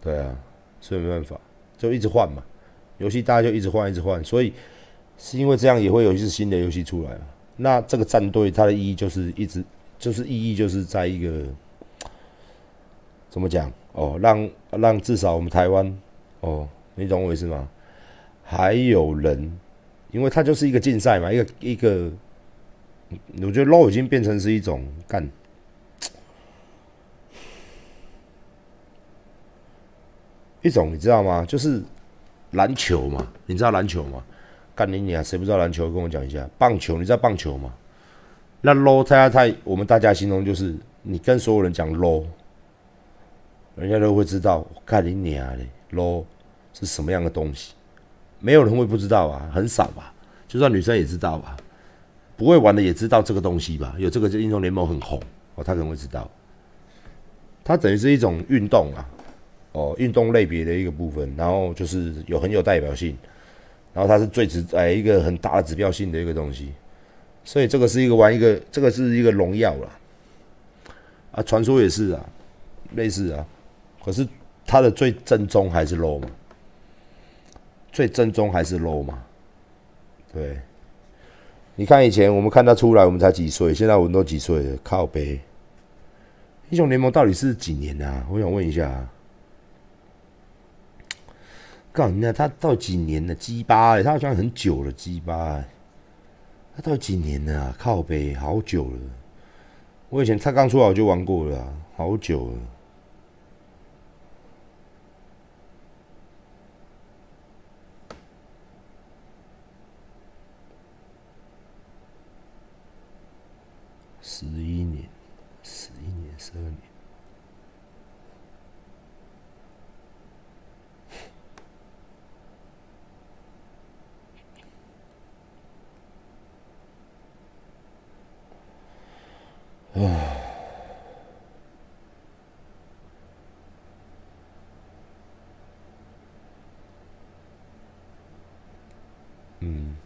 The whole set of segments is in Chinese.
对啊，所以没办法，就一直换嘛，游戏大家就一直换，一直换，所以是因为这样也会有一些新的游戏出来嘛。那这个战队它的意义就是一直就是意义就是在一个怎么讲哦，让让至少我们台湾哦，你懂我意思吗？还有人，因为它就是一个竞赛嘛，一个一个，我觉得 LO 已经变成是一种干。一种你知道吗？就是篮球嘛，你知道篮球吗？干你娘，谁不知道篮球？跟我讲一下。棒球，你知道棒球吗？那 low 太太，我们大家形容就是你跟所有人讲 low，人家都会知道。干你娘的 low 是什么样的东西？没有人会不知道啊，很少吧？就算女生也知道吧，不会玩的也知道这个东西吧？有这个英雄联盟很红哦，他可能会知道。它等于是一种运动啊。哦，运动类别的一个部分，然后就是有很有代表性，然后它是最指哎一个很大的指标性的一个东西，所以这个是一个玩一个，这个是一个荣耀了，啊，传说也是啊，类似啊，可是它的最正宗还是 low 嘛，最正宗还是 low 嘛，对，你看以前我们看他出来，我们才几岁，现在我们都几岁了，靠背，英雄联盟到底是几年啊？我想问一下。告诉你，他到几年了？鸡巴哎，他好像很久了。鸡巴哎，他到几年了？靠背好久了。我以前他刚出来我就玩过了，好久了。十一年，十一年，十二年。唉，嗯，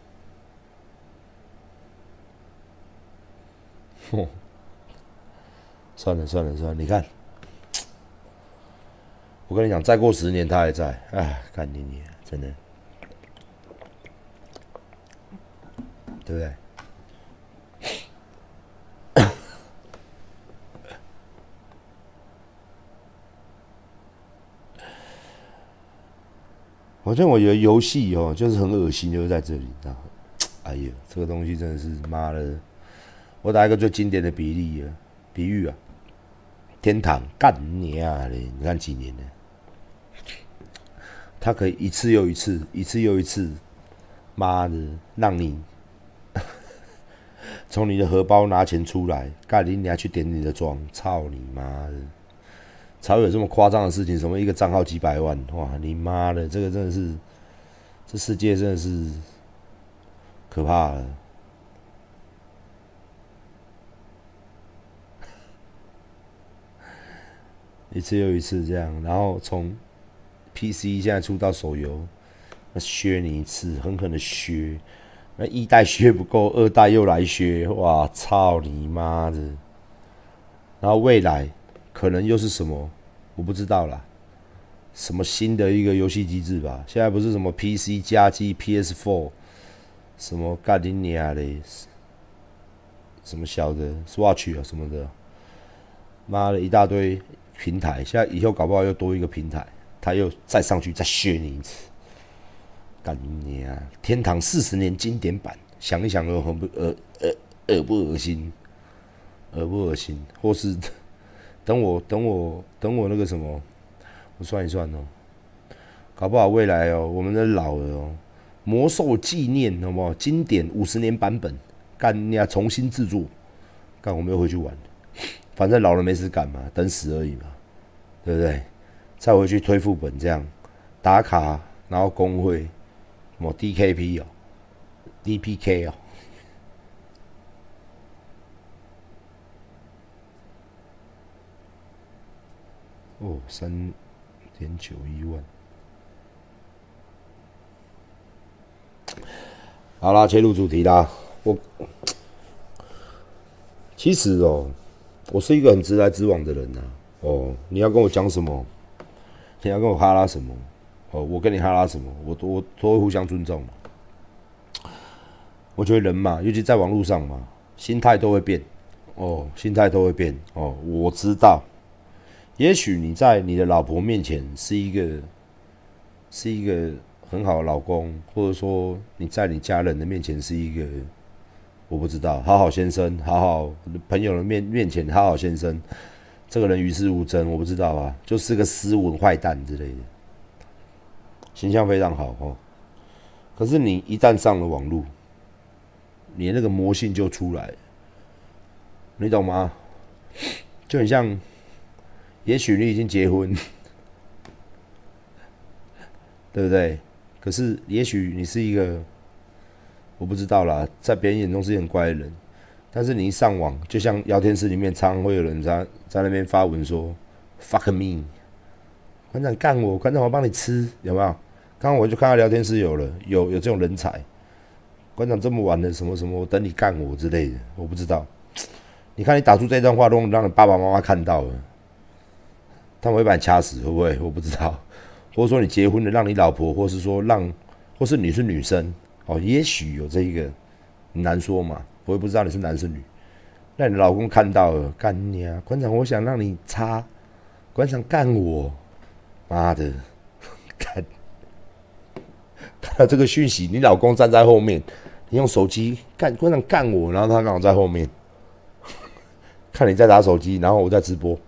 哼，算了算了算了，你看，我跟你讲，再过十年他还在，哎，干你你，真的，对不对？好像我觉得游戏哦，就是很恶心，就是在这里，知道 哎呀，这个东西真的是妈的！我打一个最经典的比例啊，比喻啊，天堂干你啊嘞！你看几年了，他可以一次又一次，一次又一次，妈的，让你 从你的荷包拿钱出来，干你你还去点你的妆，操你妈的！才会有这么夸张的事情？什么一个账号几百万？哇，你妈的，这个真的是，这世界真的是可怕了。一次又一次这样，然后从 PC 现在出到手游，那削你一次，狠狠的削。那一代削不够，二代又来削，哇，操你妈的！然后未来。可能又是什么？我不知道啦。什么新的一个游戏机制吧？现在不是什么 PC 加机 PS4，什么盖迪尼亚的，什么小的 Swatch 啊什么的，妈的一大堆平台。现在以后搞不好又多一个平台，他又再上去再削你一次。干你啊！天堂四十年经典版，想一想，很不恶恶恶不恶心？恶不恶心？或是？等我，等我，等我那个什么，我算一算哦，搞不好未来哦，我们的老了哦，魔兽纪念好不好？经典五十年版本，干你啊！重新制作，干我们又回去玩，反正老了没事干嘛，等死而已嘛，对不对？再回去推副本这样打卡，然后工会什么 DKP 哦，DPK 哦。哦，三点九一万。好啦，切入主题啦。我其实哦，我是一个很直来直往的人呐。哦，你要跟我讲什么？你要跟我哈拉什么？哦，我跟你哈拉什么？我都我都会互相尊重。我觉得人嘛，尤其在网络上嘛，心态都会变。哦，心态都会变。哦，我知道。也许你在你的老婆面前是一个是一个很好的老公，或者说你在你家人的面前是一个我不知道好好先生，好好朋友的面面前好好先生，这个人与世无争，我不知道啊，就是个斯文坏蛋之类的，形象非常好哦。可是你一旦上了网络，你那个魔性就出来，你懂吗？就很像。也许你已经结婚，对不对？可是也许你是一个，我不知道啦，在别人眼中是很乖的人，但是你一上网，就像聊天室里面常常会有人在在那边发文说 “fuck me”，馆长干我，馆长我帮你吃，有没有？刚刚我就看到聊天室有了，有有这种人才，馆长这么晚了，什么什么，我等你干我之类的，我不知道。你看你打出这段话，都让你爸爸妈妈看到了。他们会把你掐死，会不会？我不知道。或者说你结婚了，让你老婆，或是说让，或是你是女生哦，也许有这一个，难说嘛。我也不知道你是男是女。那你老公看到了，干你啊！馆长，我想让你擦，馆长干我，妈的，看，看到这个讯息，你老公站在后面，你用手机干馆长干我，然后他刚好在后面，看你在打手机，然后我在直播。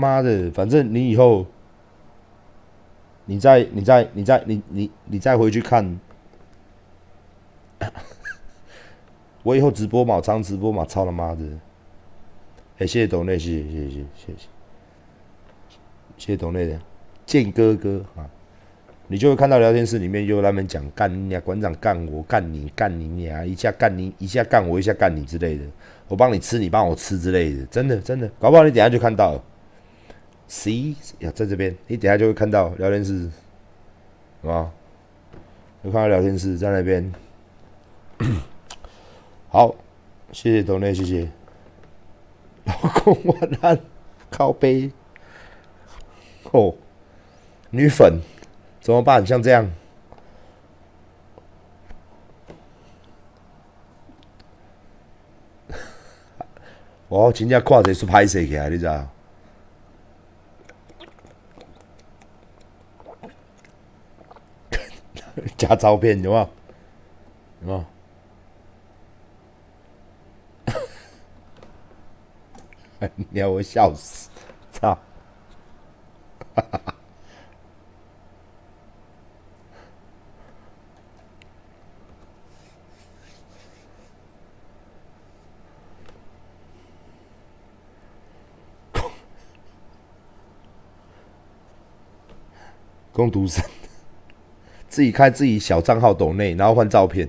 妈的，反正你以后，你再、你再、你再、你、你、你再回去看，我以后直播嘛，常直播嘛，操他妈的！哎，谢谢董内，谢谢谢谢谢谢谢谢谢董内的。剑哥哥啊，你就会看到聊天室里面又他们讲干你啊，馆长干我，干你，干你你啊，一下干你，一下干我，一下干你之类的，我帮你吃，你帮我吃之类的，真的真的，搞不好你等下就看到了。C 呀，在这边，你等下就会看到聊天室，好吧？有看到聊天室在那边。好，谢谢董内，谢谢。老公晚安，靠背。哦，女粉怎么办？像这样，我真正看这是拍摄起来，你知道？加照片有吗？有吗？你要我笑死！操！哈哈哈！攻读生。自己开自己小账号抖内，然后换照片。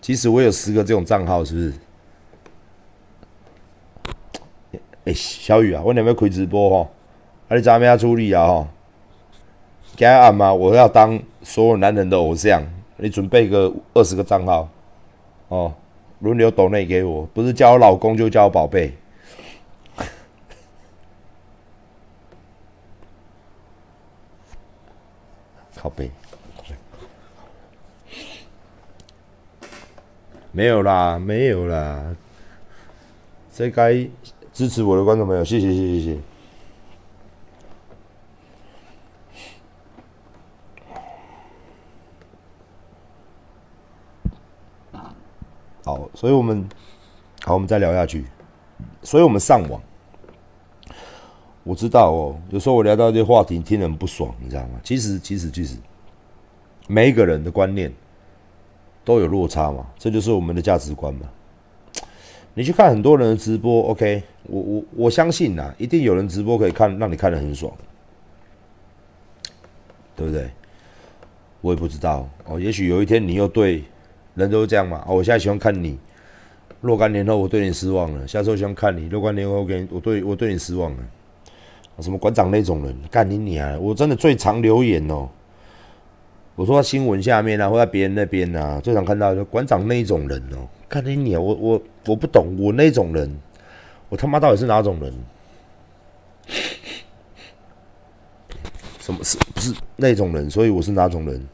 其实我有十个这种账号，是不是？哎，小雨啊，我有没有开直播哈？啊，你怎么样处理啊？哈，今暗嘛，我要当所有男人的偶像。你准备个二十个账号，哦，轮流抖内给我，不是叫我老公，就叫我宝贝。靠背。没有啦，没有啦，这该支持我的观众朋友，谢谢谢谢谢。好，所以我们好，我们再聊下去。所以我们上网，我知道哦，有时候我聊到这些话题，听人不爽，你知道吗？其实，其实，其实，每一个人的观念。都有落差嘛，这就是我们的价值观嘛。你去看很多人的直播，OK，我我我相信呐，一定有人直播可以看，让你看得很爽，对不对？我也不知道哦，也许有一天你又对人都这样嘛。哦，我现在喜欢看你，若干年后我对你失望了，下次我想看你。若干年后我给你我对我对你失望了。什么馆长那种人，干你娘！我真的最常留言哦。我说新闻下面啊，或在别人那边啊，最常看到就馆长那一种人哦。干你你啊！我我我不懂，我那种人，我他妈到底是哪种人？什么是不是那种人？所以我是哪种人？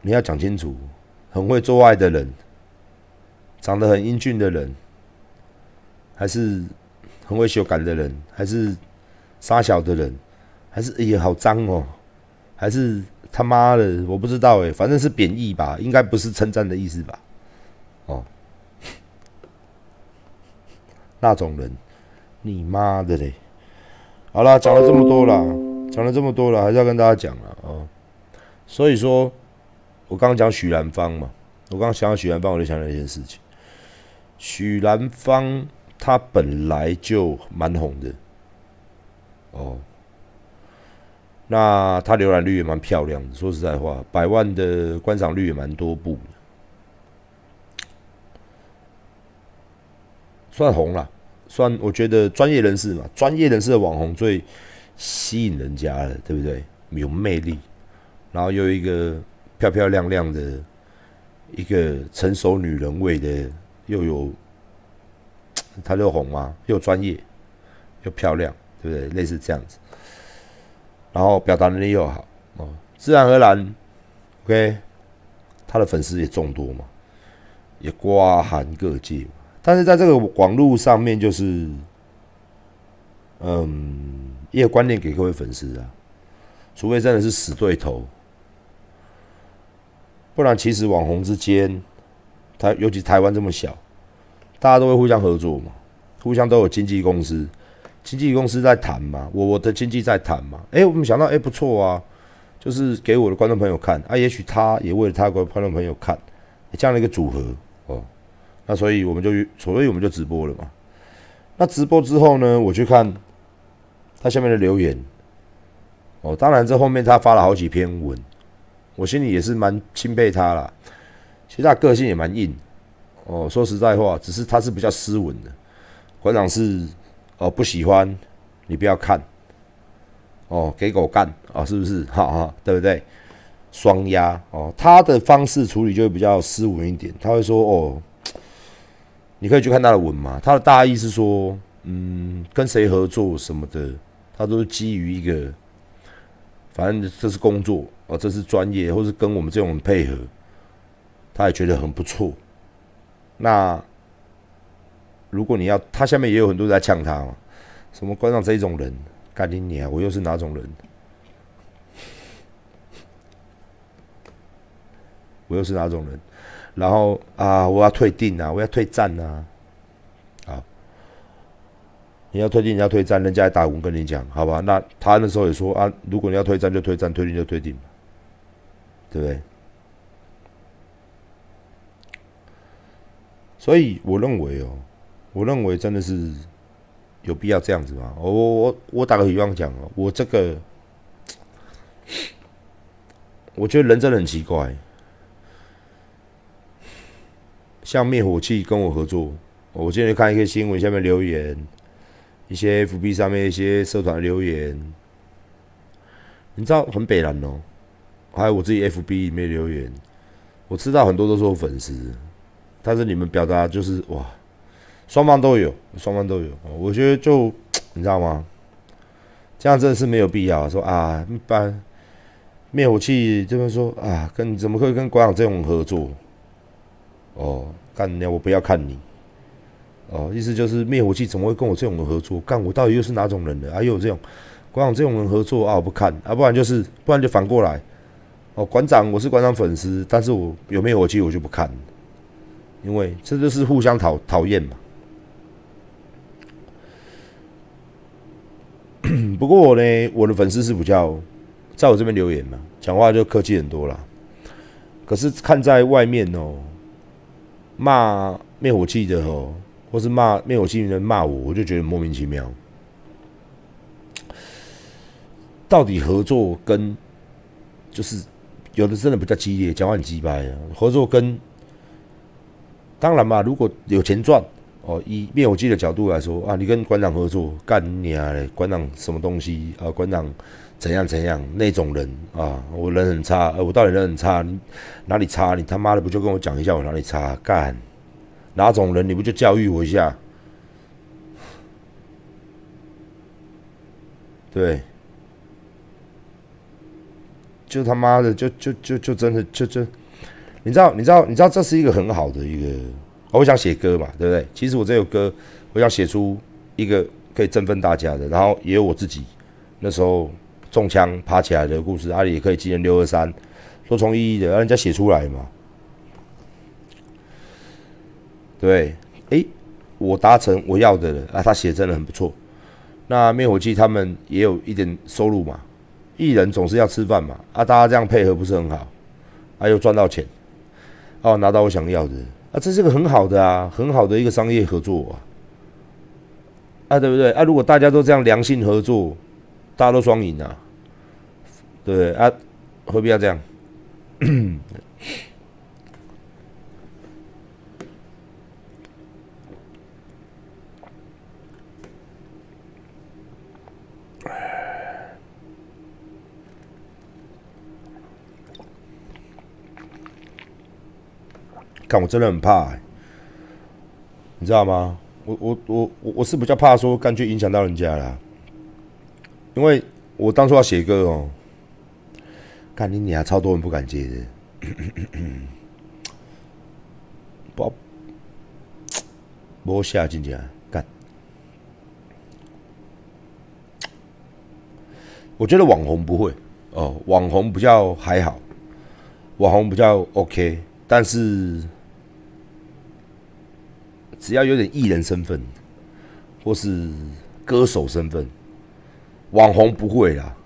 你要讲清楚。很会做爱的人，长得很英俊的人，还是很会修改的人，还是傻小的人，还是哎呀好脏哦，还是他妈的我不知道哎，反正是贬义吧，应该不是称赞的意思吧？哦，那种人，你妈的嘞！好了，讲了这么多了，讲了这么多了，还是要跟大家讲了啊。所以说。我刚刚讲许兰芳嘛，我刚刚想到许兰芳，我就想到一件事情。许兰芳她本来就蛮红的，哦，那她浏览率也蛮漂亮的。说实在话，百万的观赏率也蛮多部的，算红了，算我觉得专业人士嘛，专业人士的网红最吸引人家了，对不对？有魅力，然后又一个。漂漂亮亮的一个成熟女人味的，又有她又红嘛，又专业又漂亮，对不对？类似这样子，然后表达能力又好啊，自然而然，OK，他的粉丝也众多嘛，也瓜寒各界。但是在这个网络上面，就是嗯，一个观念给各位粉丝啊，除非真的是死对头。不然，其实网红之间，台尤其台湾这么小，大家都会互相合作嘛，互相都有经纪公司，经纪公司在谈嘛，我我的经纪在谈嘛。哎，我们想到，哎，不错啊，就是给我的观众朋友看啊，也许他也为了他的观众朋友看，这样的一个组合哦。那所以我们就所以我们就直播了嘛。那直播之后呢，我去看他下面的留言，哦，当然这后面他发了好几篇文。我心里也是蛮钦佩他啦，其实他个性也蛮硬哦。说实在话，只是他是比较斯文的。馆长是哦不喜欢，你不要看哦，给狗干啊，是不是？哈哈，对不对？双压哦，他的方式处理就会比较斯文一点。他会说哦，你可以去看他的文嘛。他的大意是说，嗯，跟谁合作什么的，他都是基于一个，反正这是工作。哦，这是专业，或是跟我们这种配合，他也觉得很不错。那如果你要，他下面也有很多人在呛他嘛，什么观众这一种人，干你你啊，我又是哪种人？我又是哪种人？然后啊，我要退订啊，我要退战啊，啊，你要退订，你要退战，人家还打文跟你讲，好吧？那他那时候也说啊，如果你要退战就退战，退订就退订。对不对？所以我认为哦，我认为真的是有必要这样子吗？我我我我打个比方讲哦，我这个，我觉得人真的很奇怪。像灭火器跟我合作，我今天看一个新闻，下面留言一些 FB 上面一些社团留言，你知道很北蓝哦。还有我自己 FB 里面留言，我知道很多都是我粉丝，但是你们表达就是哇，双方都有，双方都有，我觉得就你知道吗？这样真的是没有必要说啊，一般灭火器这边说啊，跟怎么会跟馆长这种合作？哦，干你我不要看你，哦，意思就是灭火器怎么会跟我这种人合作？干我到底又是哪种人呢？啊，又有这种馆长这种人合作啊，我不看啊，不然就是不然就反过来。哦，馆长，我是馆长粉丝，但是我有灭火器我就不看，因为这就是互相讨讨厌嘛。不过我呢，我的粉丝是比较在我这边留言嘛，讲话就客气很多了。可是看在外面哦，骂灭火器的哦，或是骂灭火器的人骂我，我就觉得莫名其妙。到底合作跟就是。有的真的比较激烈，讲话很鸡掰啊！合作跟当然嘛，如果有钱赚，哦，以灭火器的角度来说啊，你跟馆长合作干你啊嘞，馆长什么东西啊？馆长怎样怎样那种人啊？我人很差，我到底人很差？你哪里差？你他妈的不就跟我讲一下我哪里差？干哪种人？你不就教育我一下？对，就他妈的，就就就就真的就就，你知道你知道你知道这是一个很好的一个，我想写歌嘛，对不对？其实我这首歌，我想写出一个可以振奋大家的，然后也有我自己那时候中枪爬起来的故事，阿里也可以纪念六二三，多重意义的，让人家写出来嘛。对，诶，我达成我要的了啊，他写真的很不错。那灭火器他们也有一点收入嘛，艺人总是要吃饭嘛，啊，大家这样配合不是很好，啊，又赚到钱，哦，拿到我想要的，啊，这是个很好的啊，很好的一个商业合作啊，啊，对不对？啊，如果大家都这样良性合作，大家都双赢啊，对不对？啊，何必要这样？看，我真的很怕，你知道吗？我我我我我是比较怕说，干去影响到人家啦。因为我当初要写歌哦，看你你还超多人不敢接的，不，摸下进去干。我觉得网红不会哦，网红比较还好，网红比较 OK，但是。只要有点艺人身份，或是歌手身份，网红不会啦。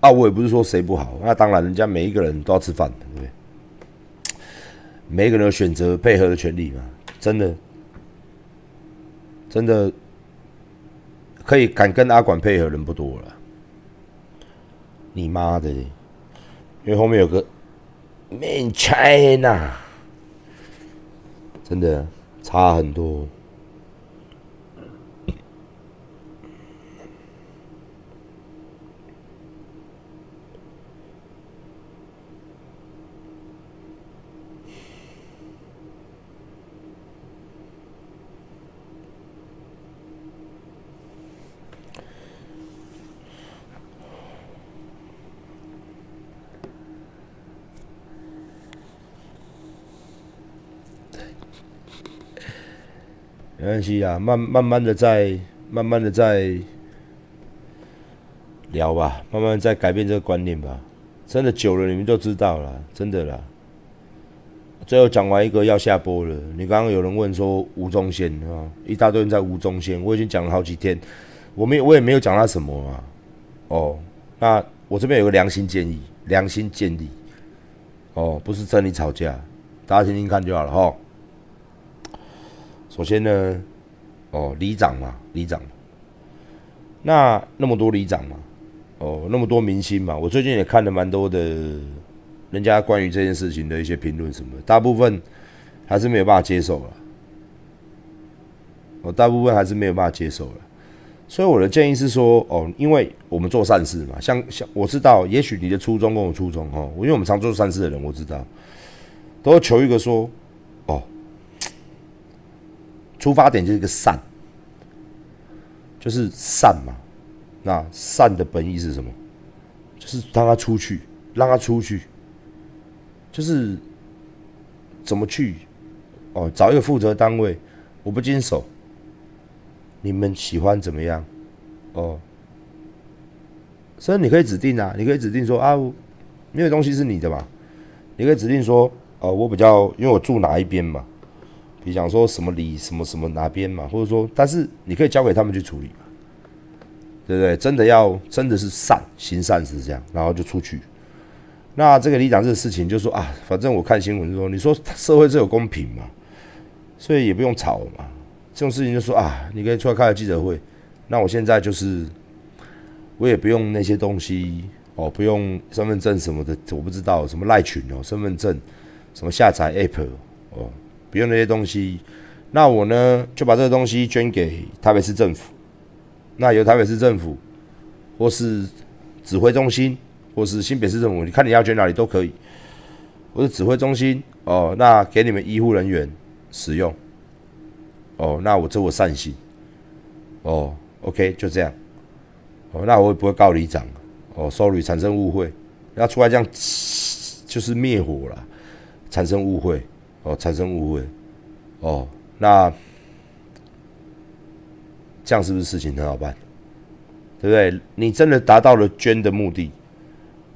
啊，我也不是说谁不好，那当然，人家每一个人都要吃饭，对不对？每一个人有选择配合的权利嘛。真的，真的可以敢跟阿管配合人不多了。你妈的！因为后面有个 Man China，真的。差很多。没关系啊，慢慢慢的在，慢慢的在聊吧，慢慢在改变这个观念吧。真的久了，你们就知道了，真的啦。最后讲完一个要下播了。你刚刚有人问说吴宗宪啊，一大堆人在吴宗宪，我已经讲了好几天，我没，我也没有讲他什么啊。哦，那我这边有个良心建议，良心建议。哦，不是真理吵架，大家听听看就好了哈。首先呢，哦，里长嘛，里长，那那么多里长嘛，哦，那么多明星嘛，我最近也看了蛮多的，人家关于这件事情的一些评论什么，大部分还是没有办法接受了，我大部分还是没有办法接受了，所以我的建议是说，哦，因为我们做善事嘛，像像我知道，也许你的初衷跟我初衷哦，因为我们常做善事的人，我知道，都求一个说。出发点就是一个善，就是善嘛。那善的本意是什么？就是让他出去，让他出去，就是怎么去？哦，找一个负责单位，我不经手。你们喜欢怎么样？哦，所以你可以指定啊，你可以指定说啊，没有东西是你的嘛。你可以指定说，呃，我比较，因为我住哪一边嘛。你想说什么理什么什么哪边嘛，或者说，但是你可以交给他们去处理嘛，对不对？真的要真的是善行善事这样，然后就出去。那这个里长这个事情就说啊，反正我看新闻说，你说社会这有公平嘛，所以也不用吵嘛。这种事情就说啊，你可以出来开个记者会。那我现在就是我也不用那些东西哦，不用身份证什么的，我不知道什么赖群哦，身份证什么下载 app 哦。用那些东西，那我呢就把这个东西捐给台北市政府，那由台北市政府或是指挥中心，或是新北市政府，你看你要捐哪里都可以，或是指挥中心哦，那给你们医护人员使用，哦，那我这我善心，哦，OK，就这样，哦，那我也不会告里长，哦，sorry，产生误会，要出来这样就是灭火了。产生误会，哦，产生误会，哦，那这样是不是事情很好办？对不对？你真的达到了捐的目的，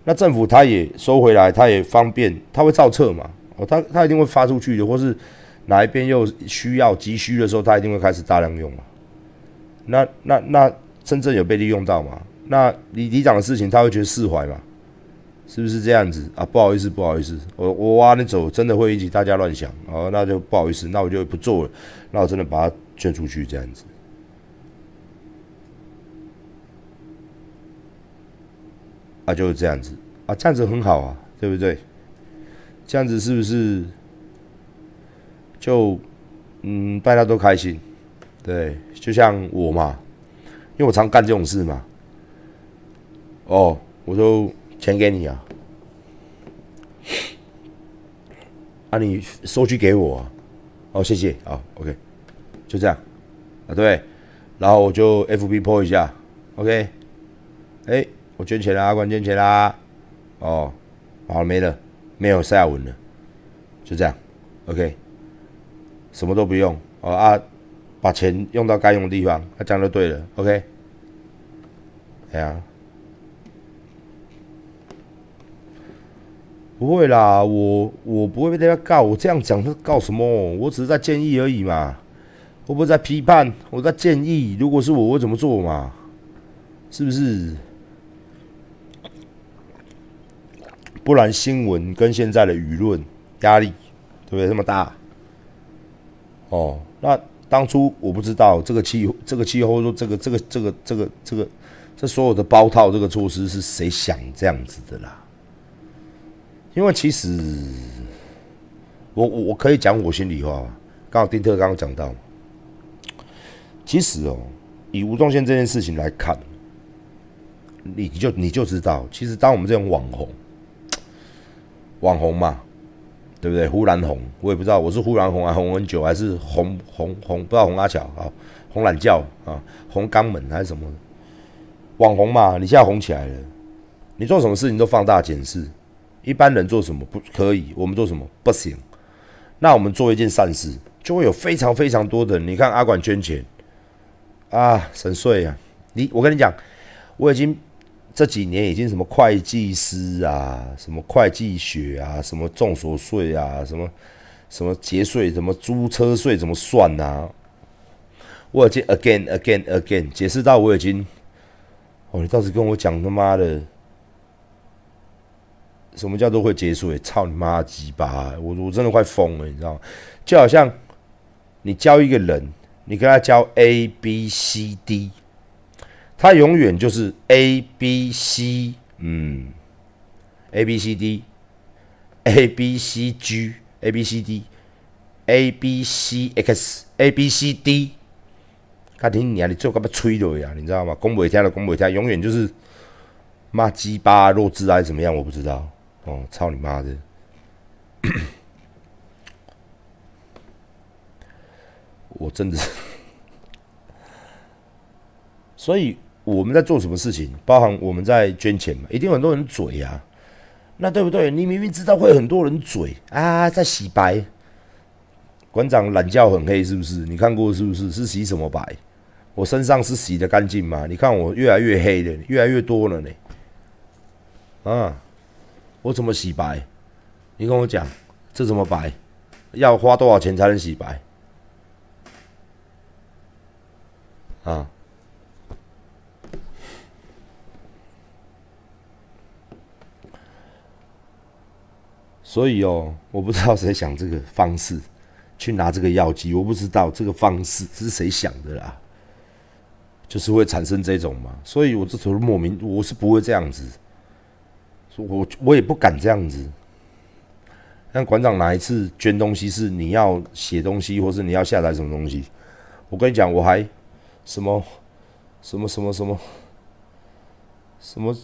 那政府他也收回来，他也方便，他会造册嘛？哦，他他一定会发出去的，或是哪一边又需要急需的时候，他一定会开始大量用嘛？那那那真正有被利用到嘛？那李里长的事情，他会觉得释怀嘛？是不是这样子啊？不好意思，不好意思，我我挖你走，真的会引起大家乱想哦，那就不好意思，那我就不做了，那我真的把它捐出去这样子啊，就是这样子啊，这样子很好啊，对不对？这样子是不是就嗯，大家都开心？对，就像我嘛，因为我常干这种事嘛，哦，我都。钱给你啊，啊，你收据给我，哦，谢谢，好，OK，就这样，啊，对，然后我就 fbp 一下，OK，哎，我捐钱啦，关捐钱啦，哦，好了没了，没有下文了，就这样，OK，什么都不用，哦啊，把钱用到该用的地方，啊，这样就对了，OK，哎呀。不会啦，我我不会被大家告。我这样讲是告什么？我只是在建议而已嘛。我不是在批判，我在建议。如果是我，我怎么做嘛？是不是？不然新闻跟现在的舆论压力，对不对？这么大。哦，那当初我不知道这个气这个气候说这个这个这个这个这个这所有的包套这个措施是谁想这样子的啦？因为其实，我我我可以讲我心里话刚好丁特刚刚讲到，其实哦，以吴宗宪这件事情来看，你就你就知道，其实当我们这种网红，网红嘛，对不对？忽然红，我也不知道我是忽然红啊，红很久，还是红红红，不知道红阿巧啊，红懒觉啊，红肛门还是什么？网红嘛，你现在红起来了，你做什么事情都放大检视。一般人做什么不可以？我们做什么不行？那我们做一件善事，就会有非常非常多的人。你看阿管捐钱啊，省税啊！你我跟你讲，我已经这几年已经什么会计师啊，什么会计学啊，什么重所税啊，什么什么节税，什么租车税怎么算啊？我已经 again again again 解释到我已经哦，你倒是跟我讲他妈的。什么叫做会结束？操你妈鸡巴！我我真的快疯了，你知道吗？就好像你教一个人，你跟他教 A B C D，他永远就是 A B C，嗯，A B C D，A B C G，A B C D，A B C X，A B C D。他听你啊，你最后干嘛吹的呀？你知道吗？公不听的公不听，永远就是骂鸡巴弱智还是怎么样？我不知道。哦，操你妈的！我真的是，所以我们在做什么事情，包含我们在捐钱嘛，一定很多人嘴呀，那对不对？你明明知道会很多人嘴啊，在洗白，馆长懒觉很黑是不是？你看过是不是？是洗什么白？我身上是洗的干净吗？你看我越来越黑了，越来越多了呢，啊！我怎么洗白？你跟我讲，这怎么白？要花多少钱才能洗白？啊！所以哦，我不知道谁想这个方式去拿这个药剂，我不知道这个方式 是谁想的啦，就是会产生这种嘛。所以我这头莫名，我是不会这样子。我我也不敢这样子，像馆长哪一次捐东西是你要写东西，或是你要下载什么东西？我跟你讲，我还什么什么什么什么什么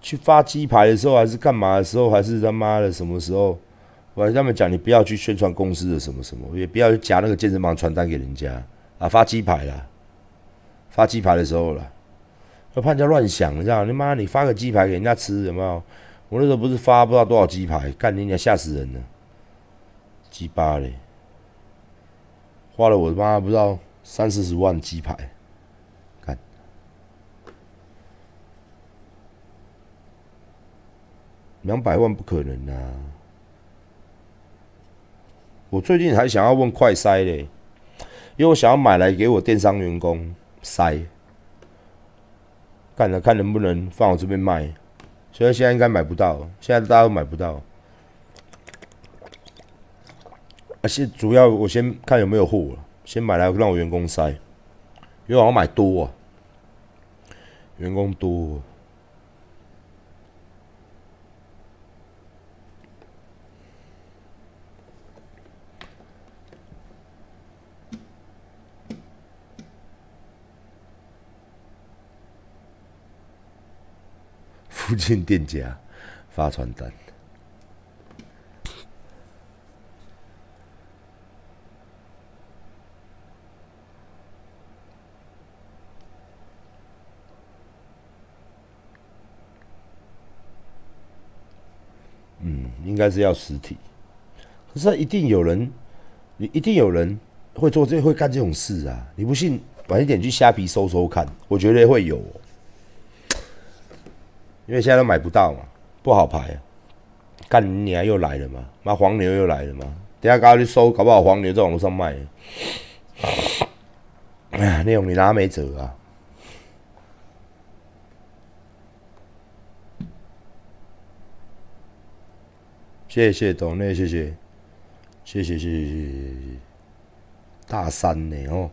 去发鸡排的时候，还是干嘛的时候，还是他妈的什么时候？我还跟他们讲，你不要去宣传公司的什么什么，也不要去夹那个健身房传单给人家啊！发鸡排啦，发鸡排的时候了，要怕人家乱想，你知道？你妈，你发个鸡排给人家吃，有没有？我那时候不是发不知道多少鸡排，干你娘，吓死人了！鸡巴嘞，花了我他妈不知道三四十万鸡排，两百万不可能啊！我最近还想要问快筛嘞，因为我想要买来给我电商员工筛，干了看能不能放我这边卖。所以现在应该买不到，现在大家都买不到。而且主要我先看有没有货，先买来让我员工塞，因为我要买多啊，员工多。附近店家发传单。嗯，应该是要实体，可是一定有人，你一定有人会做这会干这种事啊！你不信，晚一点去虾皮搜搜看，我觉得会有。因为现在都买不到嘛，不好排啊。干娘又来了嘛，妈黄牛又来了嘛。等下刚刚去收，搞不好黄牛在网络上卖了。哎呀，内容你拉没辙啊？谢谢董内，谢谢，谢谢谢谢谢谢。大三呢？哦，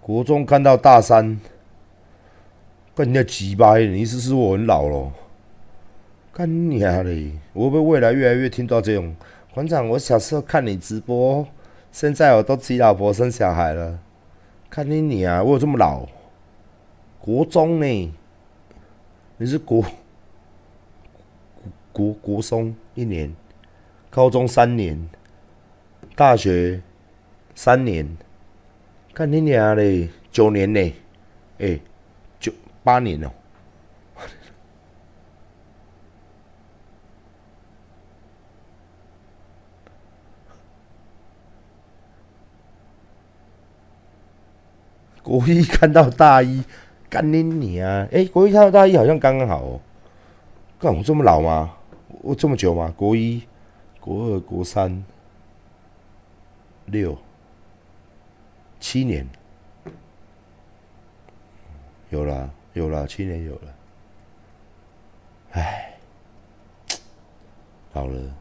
国中看到大三。跟人家鸡巴，你意思是我很老了？干你啊嘞！我会不会未来越来越听到这种？馆长，我小时候看你直播，现在我都娶老婆生小孩了。看你你啊，我有这么老？国中呢？你是国国国中一年，高中三年，大学三年，看你娘嘞，九年呢？哎。八年了，国一看到大一，干你你啊！哎，国一看到大一好像刚刚好哦。干我这么老吗？我这么久吗？国一、国二、国三、六、七年，有了。有了，七年有了，唉，老了。